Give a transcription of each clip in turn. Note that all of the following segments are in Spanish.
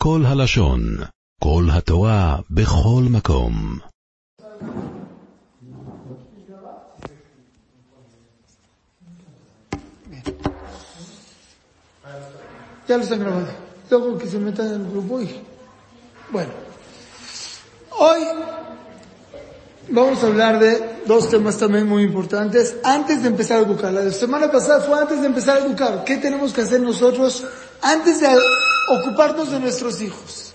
כל הלשון, כל התורה, בכל מקום. Ya lo están grabando. Luego que se metan en el grupo y... Bueno. Hoy vamos a hablar de dos temas también muy importantes antes de empezar a educar. La semana pasada fue antes de empezar a educar. ¿Qué tenemos que hacer nosotros antes de ocuparnos de nuestros hijos?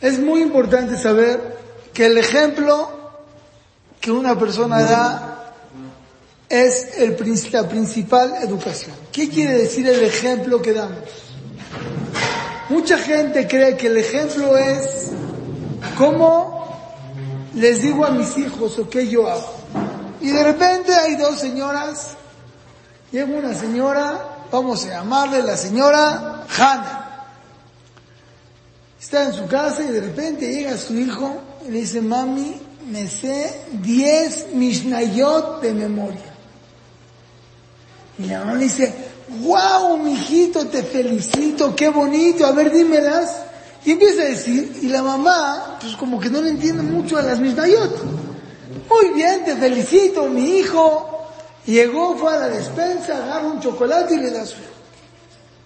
Es muy importante saber que el ejemplo que una persona da es el, la principal educación. ¿Qué quiere decir el ejemplo que damos? Mucha gente cree que el ejemplo es cómo les digo a mis hijos o qué yo hago. Y de repente hay dos señoras, llega una señora, vamos a llamarle la señora Hannah. Está en su casa y de repente llega su hijo y le dice, mami, me sé 10 Mishnayot de memoria. Y la mamá le dice, wow, mijito, te felicito, qué bonito, a ver, dímelas. Y empieza a decir, y la mamá, pues como que no le entiende mucho a las misnayot. Muy bien, te felicito, mi hijo. Llegó, fue a la despensa, agarra un chocolate y le da su.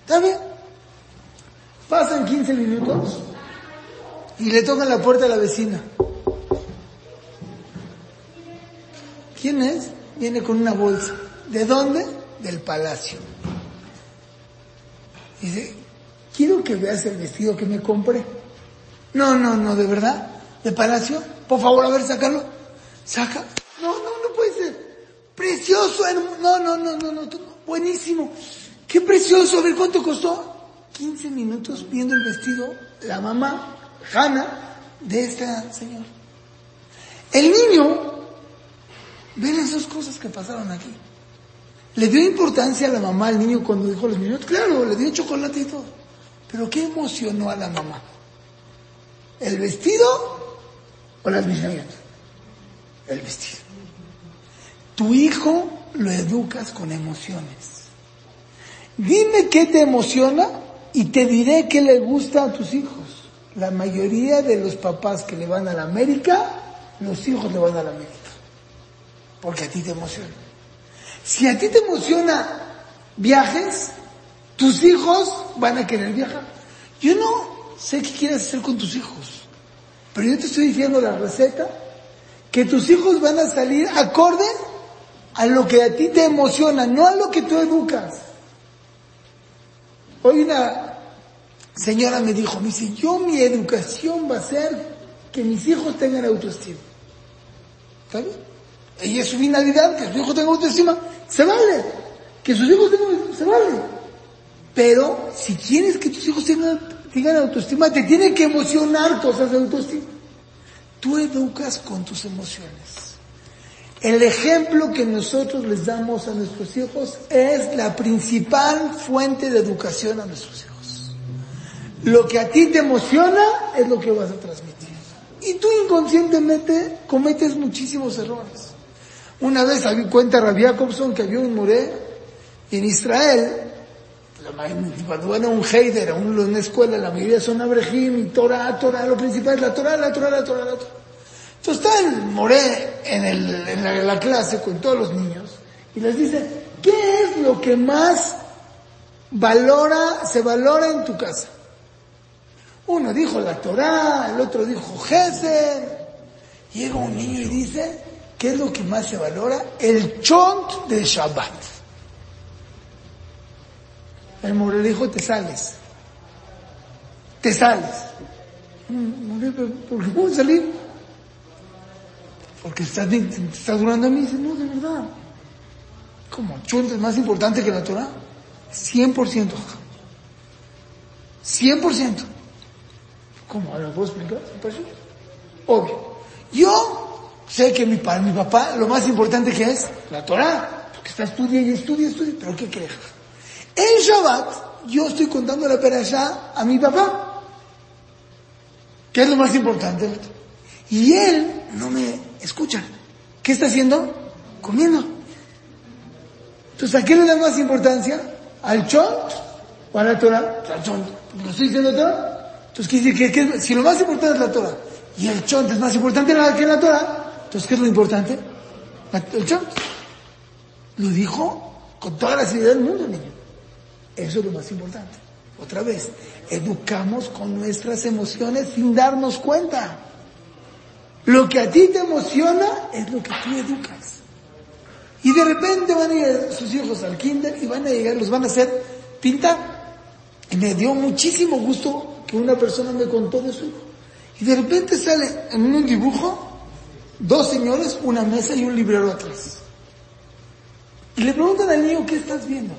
¿Está bien? Pasan 15 minutos y le tocan la puerta a la vecina. ¿Quién es? Viene con una bolsa. ¿De dónde? Del palacio. Dice, quiero que veas el vestido que me compré. No, no, no, de verdad. ¿De palacio? Por favor, a ver, sácalo. Saca. No, no, no puede ser. Precioso, No, no, no, no, no, buenísimo. Qué precioso. A ver, ¿cuánto costó? 15 minutos viendo el vestido, la mamá, Hannah, de esta señora. El niño, ven esas cosas que pasaron aquí. ¿Le dio importancia a la mamá al niño cuando dijo los niños? Claro, le dio chocolate y todo. Pero ¿qué emocionó a la mamá? ¿El vestido o las mismas? El vestido. Tu hijo lo educas con emociones. Dime qué te emociona y te diré qué le gusta a tus hijos. La mayoría de los papás que le van a la América, los hijos le van a la América. Porque a ti te emociona. Si a ti te emociona viajes, tus hijos van a querer viajar. Yo no sé qué quieres hacer con tus hijos, pero yo te estoy diciendo la receta que tus hijos van a salir acorde a lo que a ti te emociona, no a lo que tú educas. Hoy una señora me dijo, me dice, yo mi educación va a ser que mis hijos tengan autoestima. ¿Está bien? Ella es su finalidad, que sus hijos tengan autoestima, se vale. Que sus hijos tengan, se vale. Pero si quieres que tus hijos tengan, tengan autoestima, te tiene que emocionar cosas de autoestima. Tú educas con tus emociones. El ejemplo que nosotros les damos a nuestros hijos es la principal fuente de educación a nuestros hijos. Lo que a ti te emociona es lo que vas a transmitir. Y tú inconscientemente cometes muchísimos errores. Una vez cuenta Rabbi Jacobson que había un moré en Israel, cuando van a un Heider, a una escuela, la mayoría son Abraham y Torah, Torah, lo principal es la Torah, la Torah, la Torah, la Torah. Entonces está el moré en, la, la clase con todos los niños y les dice, ¿qué es lo que más valora, se valora en tu casa? Uno dijo la Torah, el otro dijo Gesed. Llega un niño y dice, ¿Qué es lo que más se valora? El chont de Shabbat. El moreno dijo, te sales. Te sales. ¿Por qué puedo salir? Porque estás, estás durando a mí. Dice, no, de verdad. ¿Cómo? ¿Chont es más importante que la Torah? 100%. 100%. ¿Cómo? ¿Ahora puedo explicar? Obvio. Yo Sé que mi, para mi papá lo más importante que es la Torah, porque está estudia y estudia, estudia, pero ¿qué crees? En Shabbat yo estoy contando la perashá a mi papá, que es lo más importante. Y él no me escucha. ¿Qué está haciendo? Comiendo. Entonces, ¿a qué le da más importancia? ¿Al chont o a la Torah? Al chont. ¿Lo estoy diciendo todo? Entonces quiere decir que, si lo más importante es la Torah y el chont es más importante que la Torah, entonces ¿qué es lo importante? El chont. Lo dijo con toda la seriedad del mundo, niño. Eso es lo más importante. Otra vez, educamos con nuestras emociones sin darnos cuenta. Lo que a ti te emociona es lo que tú educas. Y de repente van a ir sus hijos al kinder y van a llegar, los van a hacer pintar. Y me dio muchísimo gusto que una persona me contó de su hijo. Y de repente sale en un dibujo dos señores, una mesa y un librero atrás. Y le preguntan al niño, ¿qué estás viendo?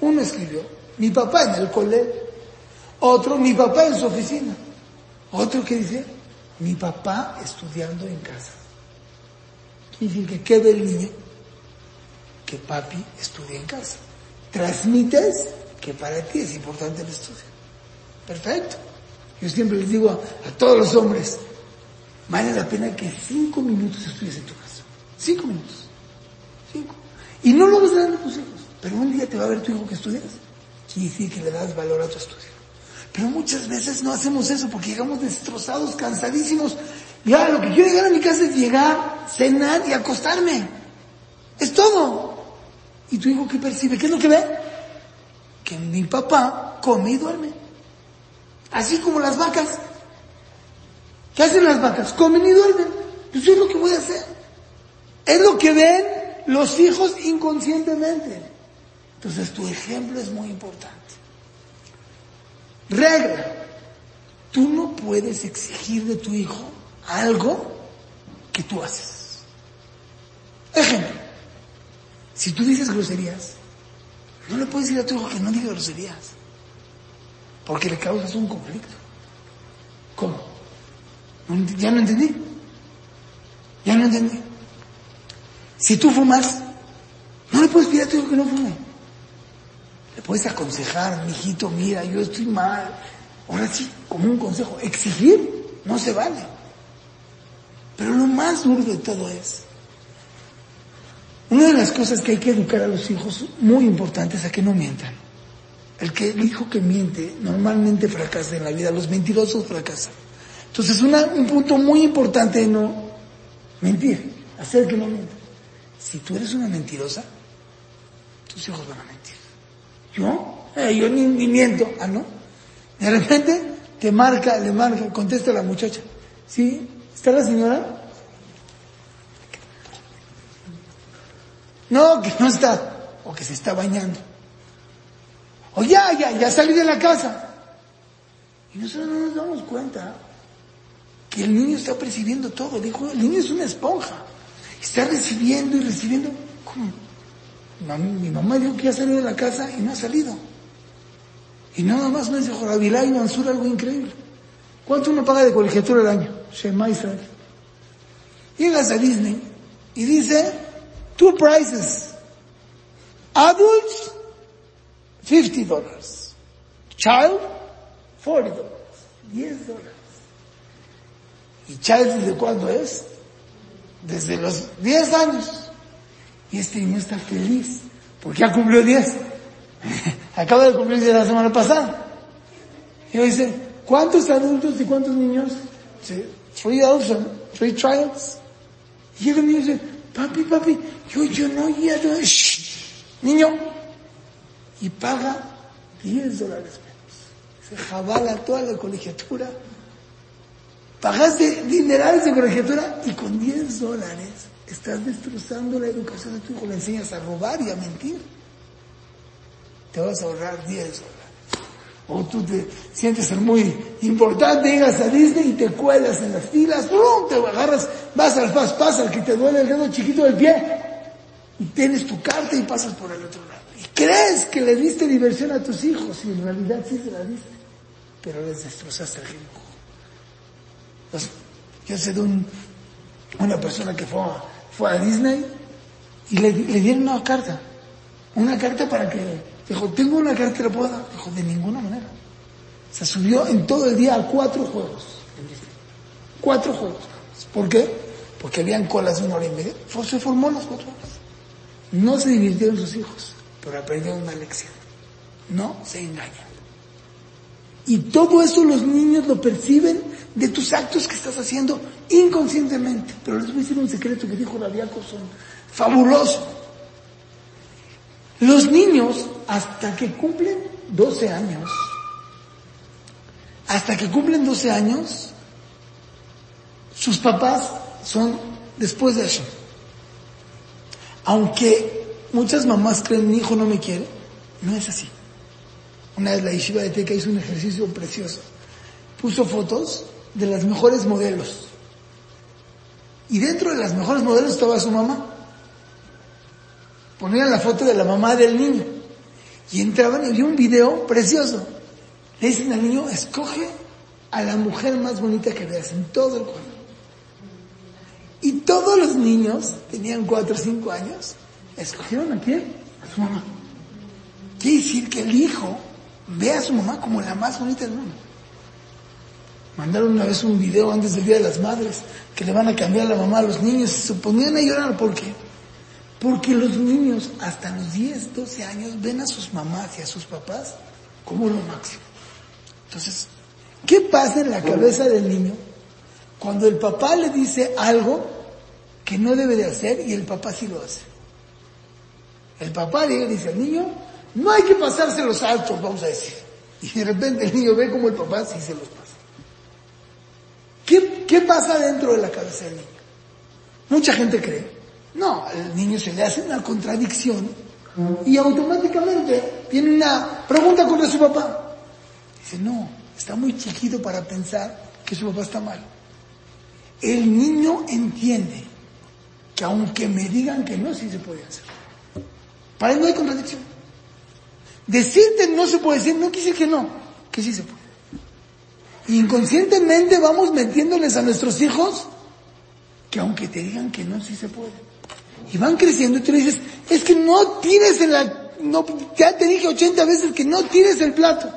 Uno escribió, mi papá en el colegio. Otro, mi papá en su oficina. Otro que dice, mi papá estudiando en casa. Decir que ¿qué ve el niño? Que papi estudia en casa. Transmites que para ti es importante el estudio. Perfecto. Yo siempre les digo a, todos los hombres, vale la pena que cinco minutos estudies en tu casa. Cinco minutos. Cinco. Y no lo vas a dar a tus hijos, pero un día te va a ver tu hijo que estudias. Quiere decir que le das valor a tu estudio. Pero muchas veces no hacemos eso porque llegamos destrozados, cansadísimos. Ya, lo que quiero llegar a mi casa es llegar, cenar y acostarme. Es todo. ¿Y tu hijo qué percibe? ¿Qué es lo que ve? Que mi papá come y duerme. Así como las vacas. ¿Qué hacen las vacas? Comen y duermen. Pues es lo que voy a hacer. Es lo que ven los hijos inconscientemente. Entonces tu ejemplo es muy importante. Regla. Tú no puedes exigir de tu hijo algo que tú haces. Ejemplo. Si tú dices groserías, no le puedes decir a tu hijo que no diga groserías. Porque le causas un conflicto. ¿Cómo? Ya no entendí. Ya no entendí. Si tú fumas, no le puedes pedir a tu hijo que no fume. Le puedes aconsejar, mijito, mira, yo estoy mal. Ahora sí, como un consejo, exigir no se vale. Pero lo más duro de todo es, una de las cosas que hay que educar a los hijos muy importante es a que no mientan. El, que, el hijo que miente normalmente fracasa en la vida, los mentirosos fracasan. Entonces un punto muy importante de no mentir, hacer que no mientan. Si tú eres una mentirosa, tus hijos van a mentir. ¿Yo? Eh, yo ni, miento. Ah, ¿no? De repente te marca, le marca, contesta la muchacha. ¿Sí? ¿Está la señora? No, que no está. O que se está bañando. O ya, ya, ya salí de la casa. Y nosotros no nos damos cuenta que el niño está percibiendo todo. Dijo, el niño es una esponja. Está recibiendo y recibiendo. ¿Cómo? Mi mamá dijo que ya salió de la casa y no ha salido. Y nada más me dijo Rabilá y Mansur algo increíble. ¿Cuánto uno paga de colegiatura al año? Shema Israel. Llegas a Disney y dice, two prices. Adults, 50 dólares. Child, 40 dólares. 10 dólares. ¿Y child desde cuándo es? Desde los 10 años. Y este niño está feliz, porque ya cumplió 10. Acaba de cumplir 10 la semana pasada. Y dice, ¿cuántos adultos y cuántos niños? Dice, three adults three trials. Y el niño dice, papi, papi, yo, yo no, ya no, niño. Y paga 10 dólares menos. Se jabala toda la colegiatura. Pagaste dinerales de colegiatura y con 10 dólares estás destrozando la educación de tu hijo, le enseñas a robar y a mentir. Te vas a ahorrar 10 dólares. O tú te sientes ser muy importante, llegas a Disney y te cuelas en las filas, ¡pum! te agarras, vas al fast pass al que te duele el dedo chiquito del pie y tienes tu carta y pasas por el otro lado. Y crees que le diste diversión a tus hijos y en realidad sí se la diste, pero les destrozaste el dibujo. yo sé de un, una persona que fue fue a Disney y le, dieron una carta. Una carta para que, dijo, tengo una carta, ¿la puedo dar? Dijo, de ninguna manera. Se subió en todo el día a cuatro juegos. Cuatro juegos. ¿Por qué? Porque habían colas de una hora y media. Se formó las cuatro horas. No se divirtieron sus hijos, pero aprendieron una lección. No se engañan. Y todo eso los niños lo perciben de tus actos que estás haciendo inconscientemente. Pero les voy a decir un secreto que dijo Rabia son fabuloso. Los niños, hasta que cumplen 12 años, hasta que cumplen 12 años, sus papás son después de eso. Aunque muchas mamás creen mi hijo no me quiere, no es así. Una vez la Yeshiva de Teca hizo un ejercicio precioso. Puso fotos de las mejores modelos. Y dentro de las mejores modelos estaba su mamá. Ponían la foto de la mamá del niño. Y entraban y vio un video precioso. Le dicen al niño, escoge a la mujer más bonita que veas en todo el cuadro. Y todos los niños, tenían cuatro o cinco años, escogieron a quién? A su mamá. Quiere decir que el hijo ve a su mamá como la más bonita del mundo. Mandaron una vez un video antes del Día de las Madres que le van a cambiar la mamá a los niños y se ponían a llorar. ¿Por qué? Porque los niños hasta los 10, 12 años ven a sus mamás y a sus papás como lo máximo. Entonces, ¿qué pasa en la cabeza del niño cuando el papá le dice algo que no debe de hacer y el papá sí lo hace? El papá le dice al niño, no hay que pasarse los altos, vamos a decir. Y de repente el niño ve como el papá sí se los pasa. ¿Qué, ¿Qué pasa dentro de la cabeza del niño? Mucha gente cree, no, al niño se le hace una contradicción y automáticamente tiene una pregunta contra su papá. Dice, no, está muy chiquito para pensar que su papá está mal. El niño entiende que aunque me digan que no, sí se puede hacer. Para él no hay contradicción. Decirte no se puede decir, no quise que no, que sí se puede. Inconscientemente vamos metiéndoles a nuestros hijos que aunque te digan que no, sí se puede. Y van creciendo y tú le dices, es que no tires en la, no, ya te dije 80 veces que no tires el plato.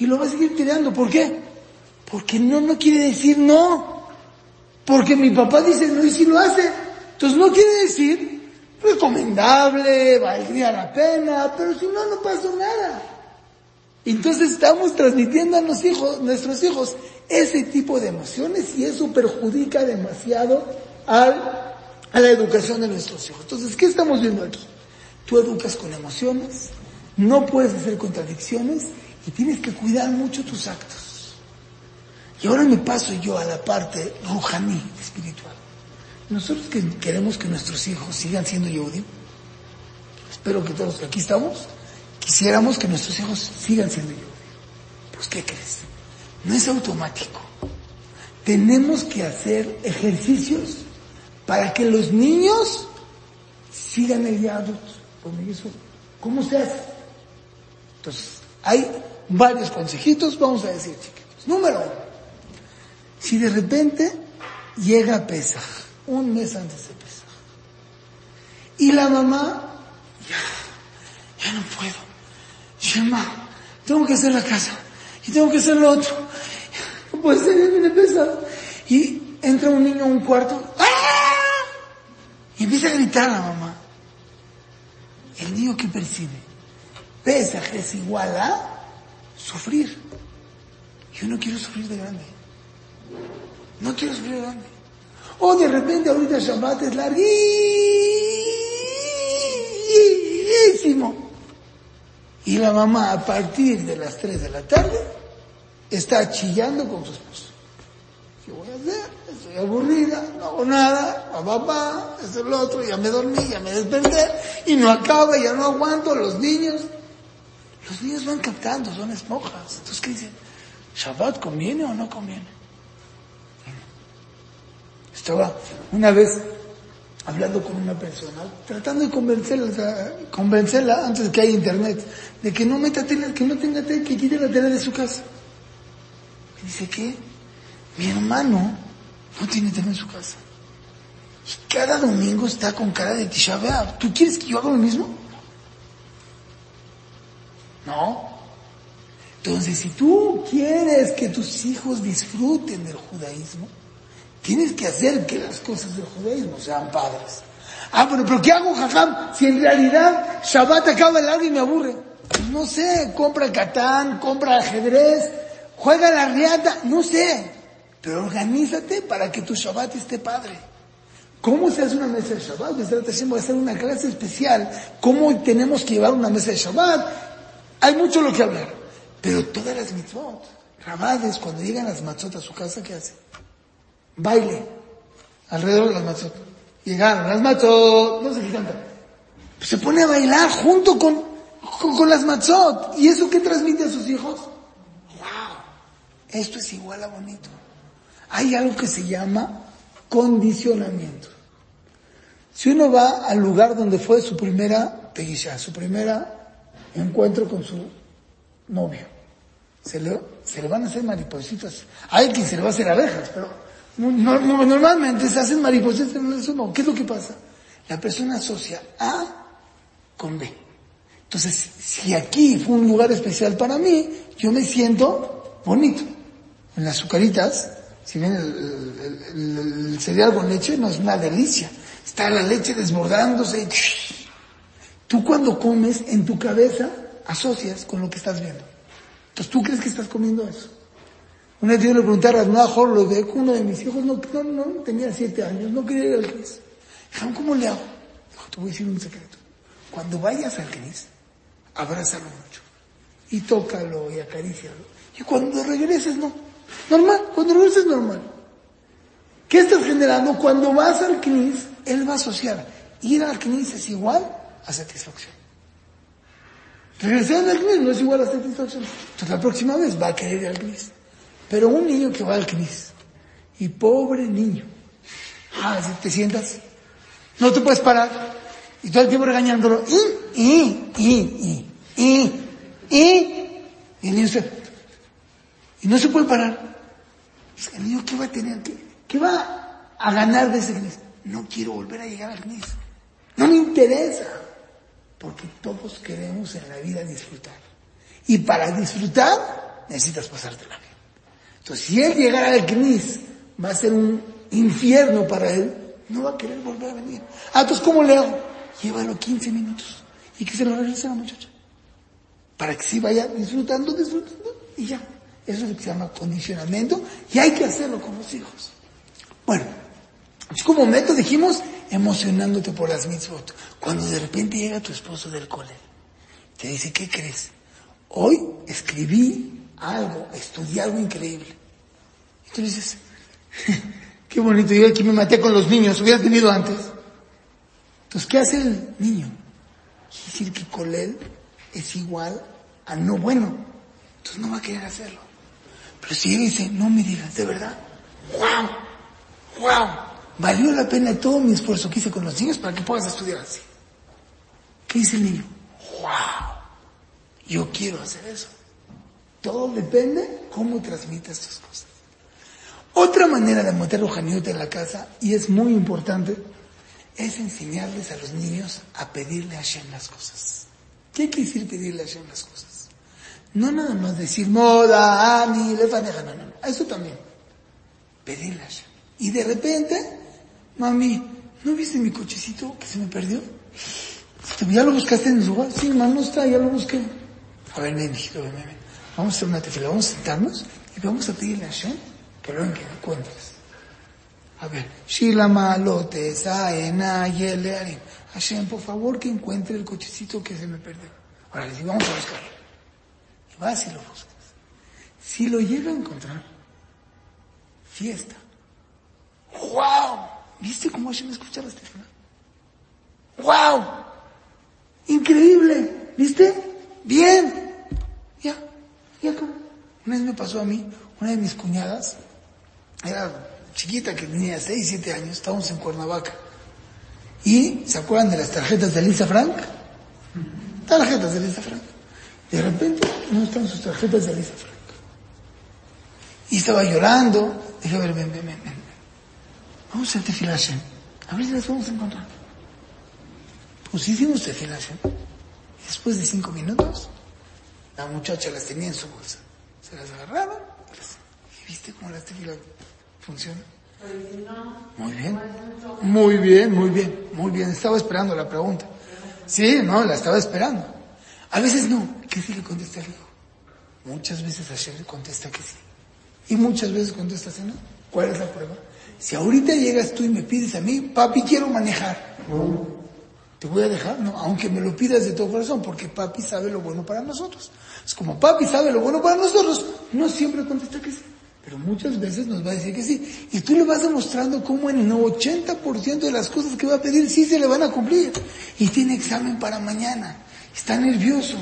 Y lo vas a seguir tirando. ¿Por qué? Porque no, no quiere decir no. Porque mi papá dice no y si lo hace. Entonces no quiere decir recomendable, valdría la pena, pero si no, no pasó nada. Entonces estamos transmitiendo a los hijos, nuestros hijos ese tipo de emociones y eso perjudica demasiado a la educación de nuestros hijos. Entonces, ¿qué estamos viendo aquí? Tú educas con emociones, no puedes hacer contradicciones y tienes que cuidar mucho tus actos. Y ahora me paso yo a la parte rujaní, espiritual. Nosotros que queremos que nuestros hijos sigan siendo Yehudim, espero que todos aquí estamos, quisiéramos que nuestros hijos sigan siendo Yehudim. Pues ¿qué crees? No es automático. Tenemos que hacer ejercicios para que los niños sigan el Yadut. ¿Cómo se hace? Entonces, hay varios consejitos, vamos a decir chiquitos. Número uno, si de repente llega Pesaj, un mes antes de Pesaj, y la mamá, ya, ya no puedo, Shema, tengo que hacer la casa, y tengo que hacer lo otro, no puede ser, viene Pesaj, y entra un niño a un cuarto, ¡ah! y empieza a gritar la mamá. El niño que percibe, Pesaj es igual a sufrir. Yo no quiero sufrir de grande. No quiero sufrir de grande. O de repente ahorita Shabbat es larguísimo. Y la mamá a partir de las 3 de la tarde está chillando con su esposo. ¿Qué voy a hacer? Estoy aburrida, no hago nada, a papá, es lo otro, ya me dormí, ya me desperté, y no acaba, ya no aguanto, los niños. Los niños van captando, son esponjas. Entonces, ¿qué dicen? ¿Shabbat conviene o no conviene? Estaba una vez hablando con una persona, tratando de convencerla, convencerla antes que haya internet, de que no meta tele, que no tenga tele, que quite la tele de su casa. Me dice, ¿qué? Mi hermano no tiene tele en su casa. Y cada domingo está con cara de Tisha. ¿Tú quieres que yo haga lo mismo? No. Entonces, si tú quieres que tus hijos disfruten del judaísmo, tienes que hacer que las cosas del judaísmo sean padres. Ah, pero, pero ¿qué hago, jajam? Si en realidad Shabbat acaba largo y me aburre. No sé, compra Catán, compra ajedrez, juega la riata, no sé, pero organízate para que tu Shabbat esté padre. ¿Cómo se hace una mesa de Shabbat? Voy a hacer una clase especial. ¿Cómo tenemos que llevar una mesa de Shabbat? Hay mucho lo que hablar. Pero todas las mitzvot, Rabades, cuando llegan las matzot a su casa, ¿qué hace? Baile. Alrededor de las matzot. Llegaron las matzot, no sé qué canta. Pues se pone a bailar junto con, con, las matzot. ¿Y eso qué transmite a sus hijos? ¡Wow! Esto es igual a bonito. Hay algo que se llama condicionamiento. Si uno va al lugar donde fue su primera peguilla, su primera encuentro con su novio, se le, se le van a hacer maripositas. Hay quien se le va a hacer abejas, pero normalmente se hacen maripositas en eso no. ¿Qué es lo que pasa? La persona asocia A con B. Entonces, si aquí fue un lugar especial para mí, yo me siento bonito. En las azucaritas, si ven el, cereal con leche, no es una delicia. Está la leche desbordándose. Tú cuando comes, en tu cabeza, asocias con lo que estás viendo. Entonces tú crees que estás comiendo eso. Una vez yo le pregunté a lo ve uno de mis hijos, no, no, no, tenía siete años, no quería ir al CRIS. Dijeron, ¿cómo le hago? Dijo, te voy a decir un secreto. Cuando vayas al CRIS, abrázalo mucho. Y tócalo y acarícialo. Y cuando regreses, no. Normal, cuando regreses, normal. ¿Qué estás generando? Cuando vas al CNIS, él va a asociar. Ir al CNIS es igual a satisfacción. Regresar al CNIS no es igual a satisfacción. Entonces la próxima vez va a querer ir al CNIS. Pero un niño que va al CNIS, y pobre niño, ah, si te sientas, no te puedes parar, y todo el tiempo regañándolo, y, y, y, y, y, y, y el niño se, y no se puede parar. el niño, ¿qué va a tener? ¿Qué, qué va a ganar de ese CNIS? No quiero volver a llegar al CNIS. No me interesa. Porque todos queremos en la vida disfrutar. Y para disfrutar necesitas pasártela bien. Entonces, si él llegara al CNIS, va a ser un infierno para él, no va a querer volver a venir. Ah, entonces, ¿cómo le hago? Llévalo 15 minutos y que se lo regrese a la muchacha. Para que sí vaya disfrutando, disfrutando y ya. Eso es lo que se llama condicionamiento y hay que hacerlo con los hijos. Bueno, es como método dijimos, emocionándote por las mitzvot. Cuando de repente llega tu esposo del cole, te dice, ¿qué crees? Hoy escribí algo, estudié algo increíble. Y tú dices, qué bonito, yo aquí me maté con los niños, hubieras venido antes. Entonces, ¿qué hace el niño? Quiere decir que con él es igual a no bueno. Entonces no va a querer hacerlo. Pero si él dice, no me digas, de verdad, wow, wow, valió la pena todo mi esfuerzo que hice con los niños para que puedas estudiar así. ¿Qué dice el niño? Wow, yo quiero hacer eso. Todo depende cómo transmites tus cosas. Otra manera de meter Rojaniote en la casa, y es muy importante, es enseñarles a los niños a pedirle a Hashem las cosas. ¿Qué quiere decir pedirle a Hashem las cosas? No nada más decir moda, ani, lefaneja, no, no, no. Eso también. Pedirle a Hashem. Y de repente, mami, ¿no viste mi cochecito que se me perdió? ¿Ya lo buscaste en el lugar? Sí, mamá, no está, ya lo busqué. A ver, ven, hijito, ven, ven. Vamos a hacer una tefila, vamos a sentarnos y vamos a pedirle a Hashem que lo encuentres. A ver, Shilama, Lote, Saena, Yele, Hashem, por favor que encuentre el cochecito que se me perdió. Ahora le digo, vamos a buscarlo. Y vas y lo buscas. Si lo llega a encontrar, fiesta. ¡Wow! ¿Viste cómo Hashem escucha la tefila? ¡Wow! Increíble. ¿Viste? Bien. Una vez me pasó a mí, una de mis cuñadas, era chiquita que tenía 6, 7 años, estábamos en Cuernavaca. Y, ¿se acuerdan de las tarjetas de Lisa Frank? Tarjetas de Lisa Frank. De repente, no están sus tarjetas de Lisa Frank. Y estaba llorando. Dije, a ver, ven, ven, ven, ven. Vamos a hacer tefilashen. A ver si las vamos a encontrar. Pues hicimos tefilashen. Y después de cinco minutos, la muchacha las tenía en su bolsa. Se las agarraron. ¿Y viste cómo la tefila funciona? Muy bien. Muy bien, muy bien, muy bien. Estaba esperando la pregunta. Sí, no, la estaba esperando. A veces no. ¿Qué si le contesta al hijo? Muchas veces Hashem contesta que sí. Y muchas veces contesta que no. ¿Cuál es la prueba? Si ahorita llegas tú y me pides a mí, papi, quiero manejar. ¿Te voy a dejar? No, aunque me lo pidas de todo corazón, porque papi sabe lo bueno para nosotros. Es como papi sabe lo bueno para nosotros, no siempre contesta que sí. Pero muchas veces nos va a decir que sí. Y tú le vas demostrando cómo en el 80% de las cosas que va a pedir sí se le van a cumplir. Y tiene examen para mañana. Está nervioso.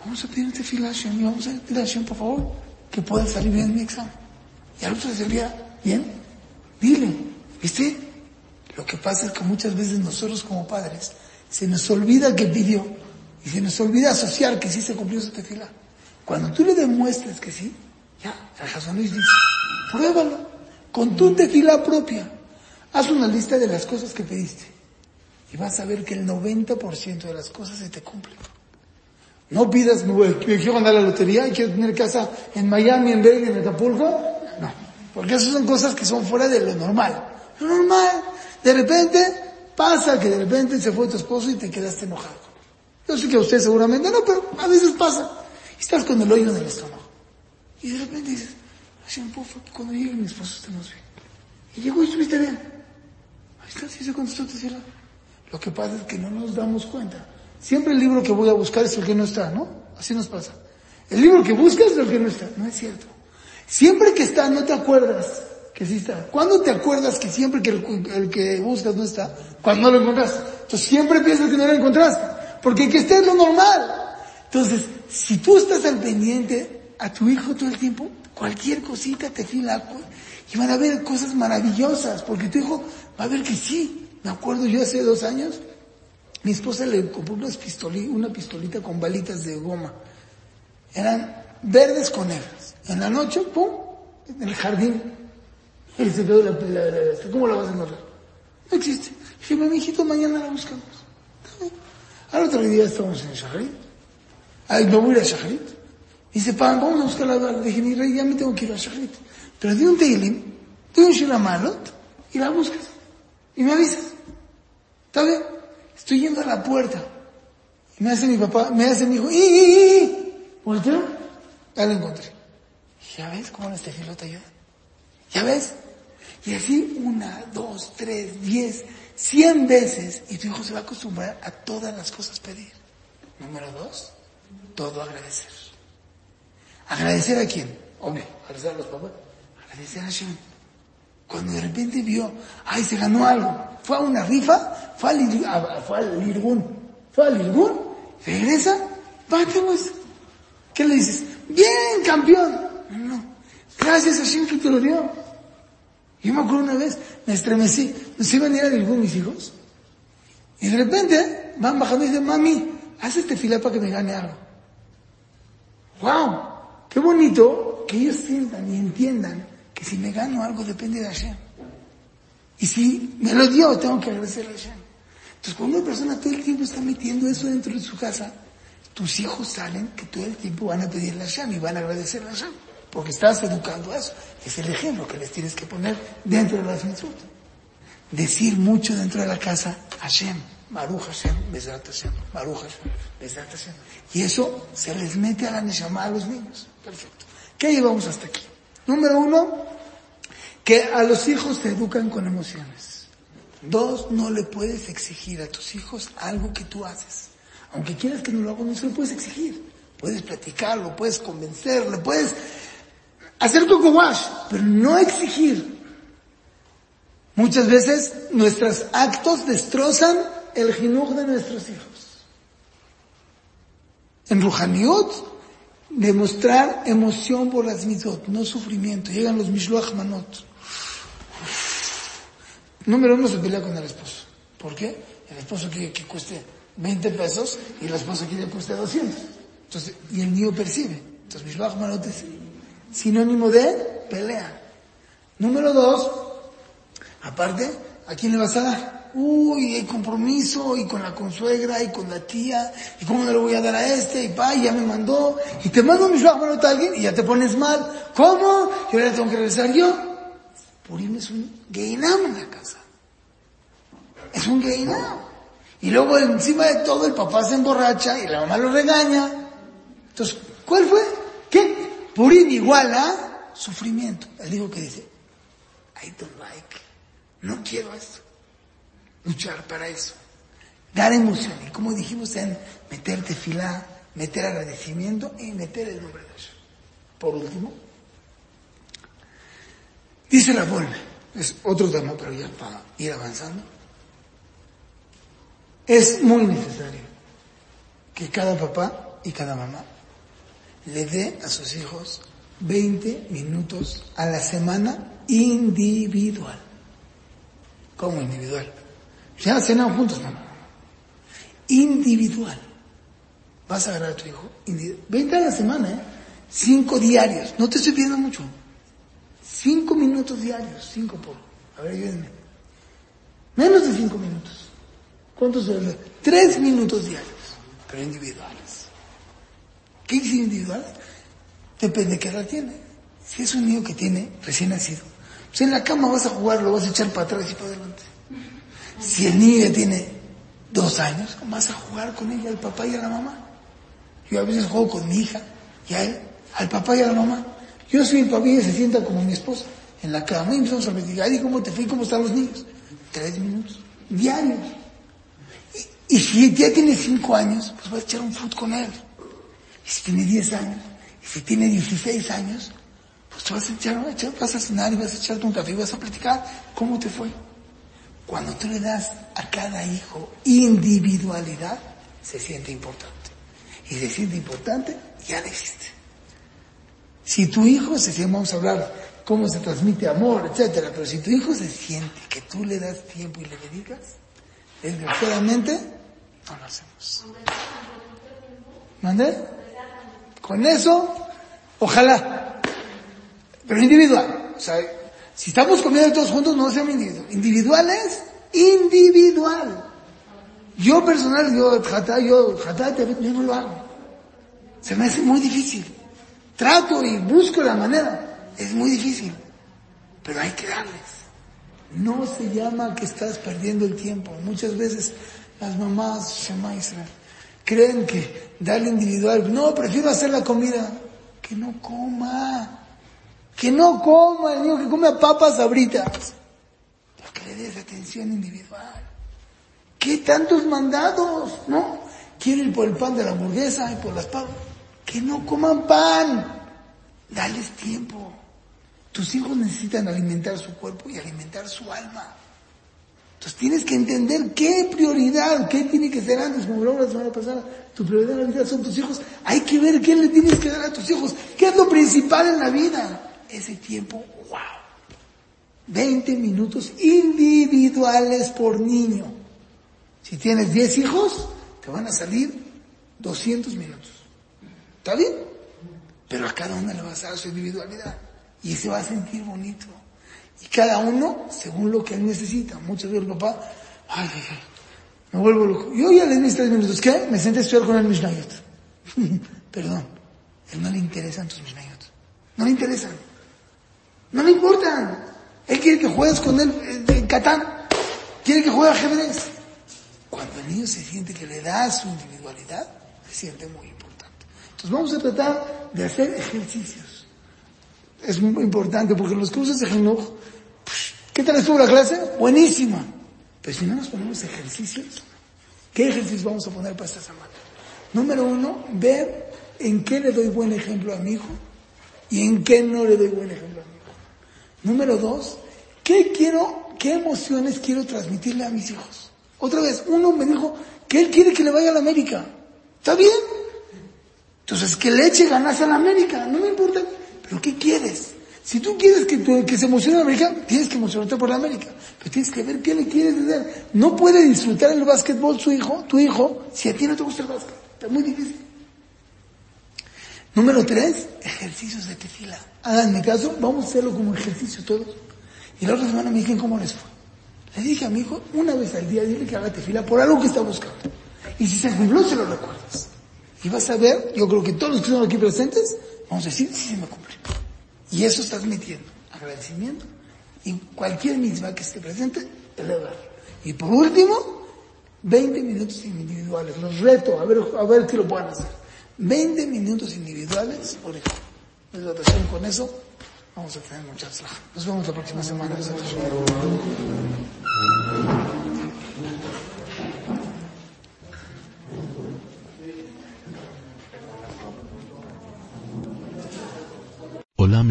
Vamos a pedirte fila y vamos a pedirte por favor, que pueda salir bien mi examen. Y al otro sería, bien, dile, ¿viste? Lo que pasa es que muchas veces nosotros como padres se nos olvida que pidió y se nos olvida asociar que sí se cumplió su tefila. Cuando tú le demuestres que sí, ya, el dice, pruébalo con tu tefila propia. Haz una lista de las cosas que pediste y vas a ver que el 90% de las cosas se te cumplen. No pidas, me, quiero ganar la lotería y quiero tener casa en Miami, en Bergen, en Acapulco. No, porque esas son cosas que son fuera de lo normal. Lo normal, de repente pasa que de repente se fue tu esposo y te quedaste enojado. Yo sé que a usted seguramente no, pero a veces pasa. Estás con el hoyo en el estómago. Y de repente dices, Hashem, porfa, que cuando llegue mi esposo estemos bien. Y llegó y estuviste bien. Ahí está, sí se contestó tu cielo. Lo que pasa es que no nos damos cuenta. Siempre el libro que voy a buscar es el que no está, ¿no? Así nos pasa. El libro que buscas es el que no está. No es cierto. Siempre que está, no te acuerdas que sí está. ¿Cuándo te acuerdas que siempre que el, que buscas no está? Cuando no lo encontraste. Entonces siempre piensas que no lo encontraste. Porque que esté es lo normal. Entonces, si tú estás al pendiente a tu hijo todo el tiempo, cualquier cosita te fila y van a ver cosas maravillosas, porque tu hijo va a ver que sí. Me acuerdo yo hace dos años, mi esposa le compró una pistolita con balitas de goma. Eran verdes con negras. En la noche, pum, en el jardín. Y se quedó la, la, ¿cómo la vas a encontrar? No existe. Dije, mi hijito, mañana la buscamos. Al otro día estamos en Shaharit. Ay, me voy a Shaharit. Dice, vamos a buscar la bala. Dije, mi rey, ya me tengo que ir a Shaharit. Pero di un Teilim, di un Shilamalot y la buscas. Y me avisas. ¿Está bien? Estoy yendo a la puerta. Y me hace mi papá, me hace mi hijo, ¡y, y, y! Volteo, ya la encontré. ¿Ya ves cómo la tefilot te ayuda? ¿Ya ves? Y así una, dos, tres, diez, cien veces y tu hijo se va a acostumbrar a todas las cosas pedir. Número dos, todo agradecer. ¿Agradecer a quién? Hombre, agradecer a los papás. Agradecer a Hashem. Cuando de repente vio, ay, se ganó algo. Fue a una rifa, fue al, fue al Irgun. Fue al Irgun, regresa, pues. ¿Qué le dices? Bien, campeón. No, gracias a Hashem que te lo dio. Yo me acuerdo una vez, me estremecí, se iban a ir a ningún mis hijos. Y de repente van bajando y dicen, mami, haz este fila para que me gane algo. ¡Wow! Qué bonito que ellos sientan y entiendan que si me gano algo depende de Hashem. Y si me lo dio, tengo que agradecerle a Hashem. Entonces, cuando una persona todo el tiempo está metiendo eso dentro de su casa, tus hijos salen que todo el tiempo van a pedirle a Hashem y van a agradecerle a Hashem porque estás educando a eso. Es el ejemplo que les tienes que poner dentro de la mitzvot. Decir mucho dentro de la casa, Hashem, Baruch Hashem, Bezrat Hashem, Baruch Hashem, Bezrat Hashem. Y eso se les mete a la neshama a los niños. Perfecto. ¿Qué llevamos hasta aquí? Número uno, que a los hijos se educan con emociones. Dos, no le puedes exigir a tus hijos algo que tú haces. Aunque quieras que no lo hagan, no se lo puedes exigir. Puedes platicarlo, puedes convencerle, puedes hacer tu wash, pero no exigir. Muchas veces nuestros actos destrozan el jinuj de nuestros hijos. En Ruhaniot, demostrar emoción por las mitzvot, no sufrimiento. Llegan los mishloach manot. Número uno se pelea con el esposo. ¿Por qué? El esposo quiere que cueste 20 pesos y la esposa quiere que cueste 200. Entonces, y el niño percibe. Entonces, mishloach manot sinónimo de pelea. Número dos, aparte, ¿a quién le vas a dar? Uy, hay compromiso, y con la consuegra, y con la tía, y cómo no le voy a dar a este, y pa, ya me mandó, y te mando mi bueno a alguien, y ya te pones mal. ¿Cómo? Y ahora tengo que regresar yo. Purim es un geinam en la casa. Es un geinam. Y luego encima de todo el papá se emborracha y la mamá lo regaña. Entonces, ¿cuál fue? ¿Qué Purim igual a sufrimiento. El hijo que dice, I don't like, no quiero esto. Luchar para eso. Dar emoción. Y como dijimos en meterte fila, meter agradecimiento y meter el nombre de Dios. Por último, dice la Volve, es otro tema, pero ya para ir avanzando. Es muy necesario que cada papá y cada mamá le dé a sus hijos 20 minutos a la semana individual. ¿Cómo individual? Ya cenan juntos, mamá. Individual. Vas a agarrar a tu hijo. 20 a la semana, ¿eh? Cinco diarios. No te estoy pidiendo mucho. Cinco minutos diarios. Cinco por. A ver, ayúdenme. Menos de cinco minutos. ¿Cuántos son? Tres minutos diarios. Pero individuales. ¿Qué dice individual? Depende de qué edad tiene. Si es un niño que tiene recién nacido, pues en la cama vas a jugar, lo vas a echar para atrás y para adelante. Si el niño ya tiene dos años, vas a jugar con ella, al papá y a la mamá. Yo a veces juego con mi hija y a él, al papá y a la mamá. Yo soy el papá y se sienta como mi esposa en la cama y empezamos a platicar. ¿Y cómo te fui? ¿Cómo están los niños? Tres minutos, diarios. Y, y si ya tiene cinco años, pues vas a echar un foot con él. Y si tiene 10 años, y si tiene 16 años, pues te vas a echar, vas a cenar y vas a echarte un café y vas a platicar cómo te fue. Cuando tú le das a cada hijo individualidad, se siente importante. Y se siente importante, ya le hiciste. Si tu hijo se siente, vamos a hablar cómo se transmite amor, etcétera, pero si tu hijo se siente que tú le das tiempo y le dedicas, desgraciadamente no lo hacemos. ¿Mande? Con eso, ojalá. Pero individual. O sea, si estamos comiendo todos juntos, no seamos individual. Individual es individual. Yo personal, yo, jatá, yo, jatá, yo no lo hago. Se me hace muy difícil. Trato y busco la manera. Es muy difícil. Pero hay que darles. No se llama que estás perdiendo el tiempo. Muchas veces las mamás se maestran creen que darle individual, no, prefiero hacer la comida, que no coma, que no coma, el niño que come papas abritas, pero que le des atención individual. ¿Qué tantos mandados, no? Quieren por el pan de la hamburguesa y por las papas, que no coman pan, dales tiempo. Tus hijos necesitan alimentar su cuerpo y alimentar su alma. Entonces tienes que entender qué prioridad, qué tiene que ser antes, como hablamos la semana pasada, tu prioridad en la vida son tus hijos. Hay que ver qué le tienes que dar a tus hijos, qué es lo principal en la vida. Ese tiempo, wow. 20 minutos individuales por niño. Si tienes 10 hijos, te van a salir 200 minutos. ¿Está bien? Pero a cada uno le vas a dar su individualidad. Y se va a sentir bonito. Y cada uno según lo que él necesita. Muchas veces el papá, ay, ay, ay, me vuelvo loco. Yo ya le di mis tres minutos. ¿Qué? Me senté a estudiar con el Mishnayot. Perdón. Él no le interesan tus Mishnayot. No le interesan. No le importan. Él quiere que juegues con él eh, en Catán. Quiere que juegue ajedrez. Cuando el niño se siente que le da su individualidad, se siente muy importante. Entonces vamos a tratar de hacer ejercicios. Es muy importante porque los cursos de Genuch ¿Qué tal estuvo la clase? Buenísima. Pero si no nos ponemos ejercicios, ¿qué ejercicios vamos a poner para esta semana? Número uno, ver en qué le doy buen ejemplo a mi hijo y en qué no le doy buen ejemplo a mi hijo. Número dos, ¿qué quiero, qué emociones quiero transmitirle a mis hijos? Otra vez, uno me dijo que él quiere que le vaya a la América. ¿Está bien? Entonces, que le eche ganas a la América, no me importa. Pero ¿qué quieres? Si tú quieres que, que se emocione la América, tienes que emocionarte por la América. Pero tienes que ver qué le quieres dar. No puede disfrutar el básquetbol su hijo, tu hijo, si a ti no te gusta el básquet. Está muy difícil. Número tres, ejercicios de tefila. mi caso, vamos a hacerlo como ejercicio todos. Y la otra semana me dijeron cómo les fue. Le dije a mi hijo, una vez al día, dile que haga tefila por algo que está buscando. Y si se cumplió, se lo recuerdas. Y vas a ver, yo creo que todos los que están aquí presentes, vamos a decir, sí se me cumplió. Y eso está admitiendo agradecimiento y cualquier misma que esté presente, elevar. Y por último, 20 minutos individuales. Los reto a ver, a ver qué lo puedan hacer. 20 minutos individuales por hijo. Con eso vamos a tener mucha Nos vemos la próxima semana.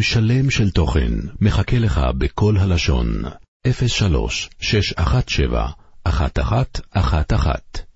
שלם של תוכן מחכה לך בכל הלשון, 03 617 1111